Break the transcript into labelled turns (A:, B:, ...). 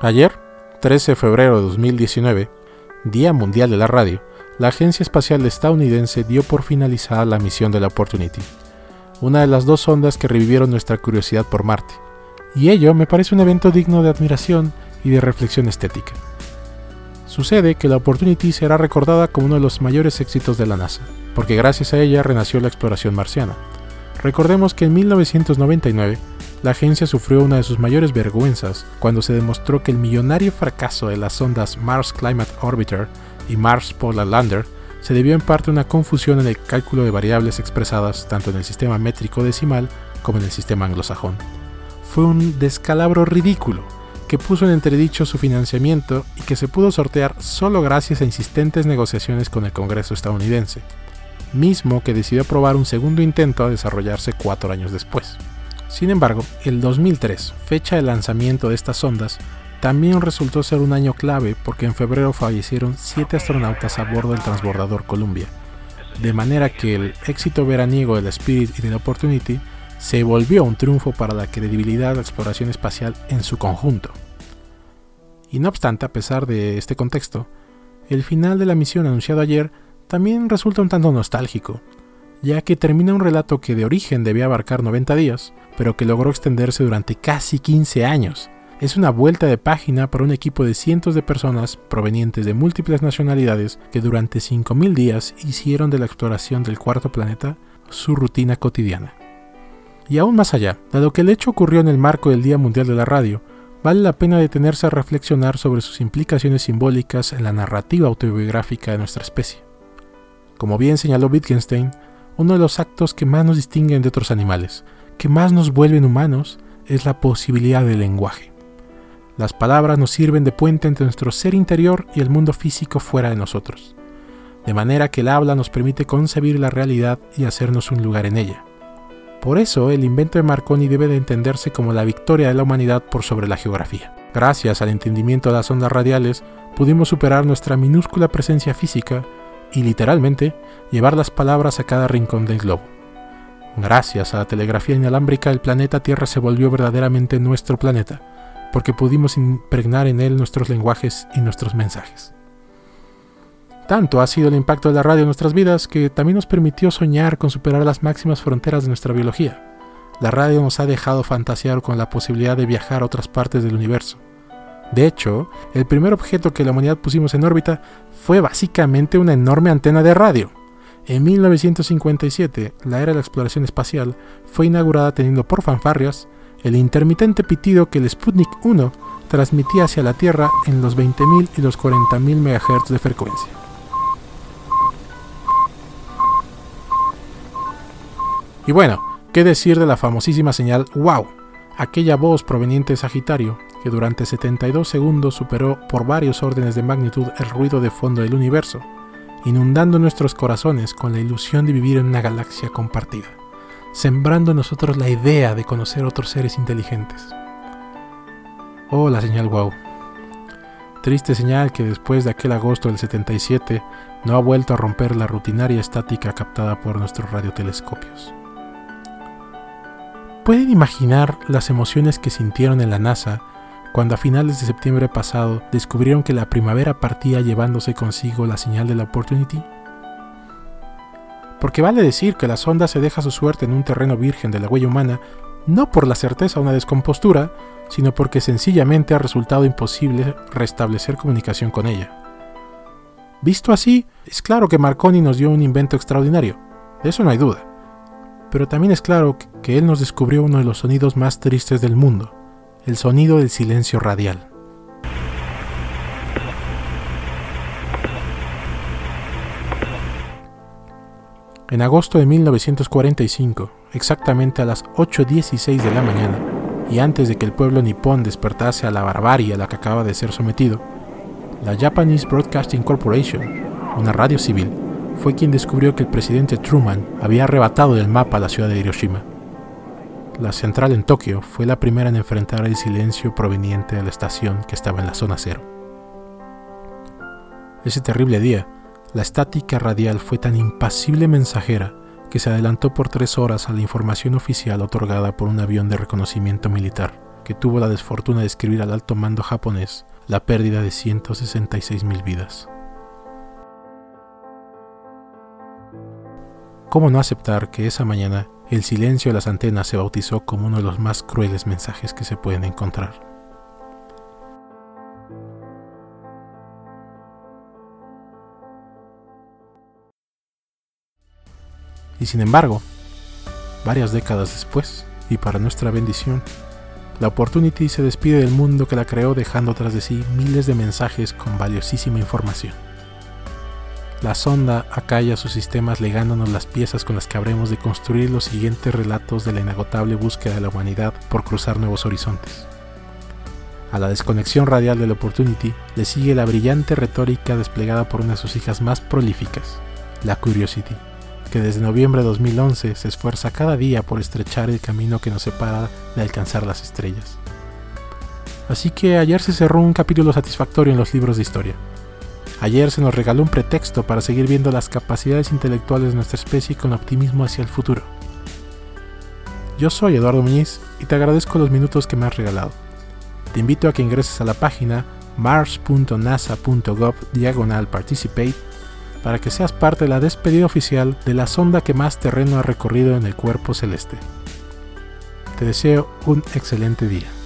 A: Ayer, 13 de febrero de 2019, Día Mundial de la Radio, la Agencia Espacial Estadounidense dio por finalizada la misión de la Opportunity, una de las dos ondas que revivieron nuestra curiosidad por Marte. Y ello me parece un evento digno de admiración y de reflexión estética. Sucede que la Opportunity será recordada como uno de los mayores éxitos de la NASA, porque gracias a ella renació la exploración marciana. Recordemos que en 1999 la agencia sufrió una de sus mayores vergüenzas cuando se demostró que el millonario fracaso de las sondas Mars Climate Orbiter y Mars Polar Lander se debió en parte a una confusión en el cálculo de variables expresadas tanto en el sistema métrico decimal como en el sistema anglosajón. Fue un descalabro ridículo que puso en entredicho su financiamiento y que se pudo sortear solo gracias a insistentes negociaciones con el Congreso estadounidense, mismo que decidió aprobar un segundo intento a desarrollarse cuatro años después. Sin embargo, el 2003, fecha de lanzamiento de estas sondas, también resultó ser un año clave porque en febrero fallecieron siete astronautas a bordo del transbordador Columbia, de manera que el éxito veraniego del Spirit y del Opportunity se volvió un triunfo para la credibilidad de la exploración espacial en su conjunto. Y no obstante, a pesar de este contexto, el final de la misión anunciado ayer también resulta un tanto nostálgico, ya que termina un relato que de origen debía abarcar 90 días, pero que logró extenderse durante casi 15 años. Es una vuelta de página para un equipo de cientos de personas provenientes de múltiples nacionalidades que durante 5.000 días hicieron de la exploración del cuarto planeta su rutina cotidiana. Y aún más allá, dado que el hecho ocurrió en el marco del Día Mundial de la Radio, vale la pena detenerse a reflexionar sobre sus implicaciones simbólicas en la narrativa autobiográfica de nuestra especie. Como bien señaló Wittgenstein, uno de los actos que más nos distinguen de otros animales, que más nos vuelven humanos, es la posibilidad del lenguaje. Las palabras nos sirven de puente entre nuestro ser interior y el mundo físico fuera de nosotros, de manera que el habla nos permite concebir la realidad y hacernos un lugar en ella. Por eso, el invento de Marconi debe de entenderse como la victoria de la humanidad por sobre la geografía. Gracias al entendimiento de las ondas radiales, pudimos superar nuestra minúscula presencia física y literalmente llevar las palabras a cada rincón del globo. Gracias a la telegrafía inalámbrica el planeta Tierra se volvió verdaderamente nuestro planeta, porque pudimos impregnar en él nuestros lenguajes y nuestros mensajes. Tanto ha sido el impacto de la radio en nuestras vidas que también nos permitió soñar con superar las máximas fronteras de nuestra biología. La radio nos ha dejado fantasear con la posibilidad de viajar a otras partes del universo, de hecho, el primer objeto que la humanidad pusimos en órbita fue básicamente una enorme antena de radio. En 1957, la era de la exploración espacial fue inaugurada teniendo por fanfarrias el intermitente pitido que el Sputnik 1 transmitía hacia la Tierra en los 20.000 y los 40.000 MHz de frecuencia. Y bueno, ¿qué decir de la famosísima señal WOW? Aquella voz proveniente de Sagitario que durante 72 segundos superó por varios órdenes de magnitud el ruido de fondo del universo, inundando nuestros corazones con la ilusión de vivir en una galaxia compartida, sembrando en nosotros la idea de conocer otros seres inteligentes. Oh, la señal wow. Triste señal que después de aquel agosto del 77 no ha vuelto a romper la rutinaria estática captada por nuestros radiotelescopios. ¿Pueden imaginar las emociones que sintieron en la NASA cuando a finales de septiembre pasado descubrieron que la primavera partía llevándose consigo la señal de la Opportunity? Porque vale decir que la sonda se deja su suerte en un terreno virgen de la huella humana, no por la certeza o una descompostura, sino porque sencillamente ha resultado imposible restablecer comunicación con ella. Visto así, es claro que Marconi nos dio un invento extraordinario, de eso no hay duda. Pero también es claro que él nos descubrió uno de los sonidos más tristes del mundo, el sonido del silencio radial. En agosto de 1945, exactamente a las 8.16 de la mañana, y antes de que el pueblo nipón despertase a la barbarie a la que acaba de ser sometido, la Japanese Broadcasting Corporation, una radio civil, fue quien descubrió que el presidente Truman había arrebatado del mapa la ciudad de Hiroshima la central en Tokio fue la primera en enfrentar el silencio proveniente de la estación que estaba en la zona cero. Ese terrible día, la estática radial fue tan impasible mensajera que se adelantó por tres horas a la información oficial otorgada por un avión de reconocimiento militar, que tuvo la desfortuna de escribir al alto mando japonés la pérdida de 166.000 vidas. ¿Cómo no aceptar que esa mañana el silencio de las antenas se bautizó como uno de los más crueles mensajes que se pueden encontrar? Y sin embargo, varias décadas después, y para nuestra bendición, la Opportunity se despide del mundo que la creó dejando tras de sí miles de mensajes con valiosísima información. La sonda acalla sus sistemas legándonos las piezas con las que habremos de construir los siguientes relatos de la inagotable búsqueda de la humanidad por cruzar nuevos horizontes. A la desconexión radial de la Opportunity le sigue la brillante retórica desplegada por una de sus hijas más prolíficas, la Curiosity que desde noviembre de 2011 se esfuerza cada día por estrechar el camino que nos separa de alcanzar las estrellas. Así que ayer se cerró un capítulo satisfactorio en los libros de historia. Ayer se nos regaló un pretexto para seguir viendo las capacidades intelectuales de nuestra especie con optimismo hacia el futuro. Yo soy Eduardo Muñiz y te agradezco los minutos que me has regalado. Te invito a que ingreses a la página mars.nasa.gov diagonal participate para que seas parte de la despedida oficial de la sonda que más terreno ha recorrido en el cuerpo celeste. Te deseo un excelente día.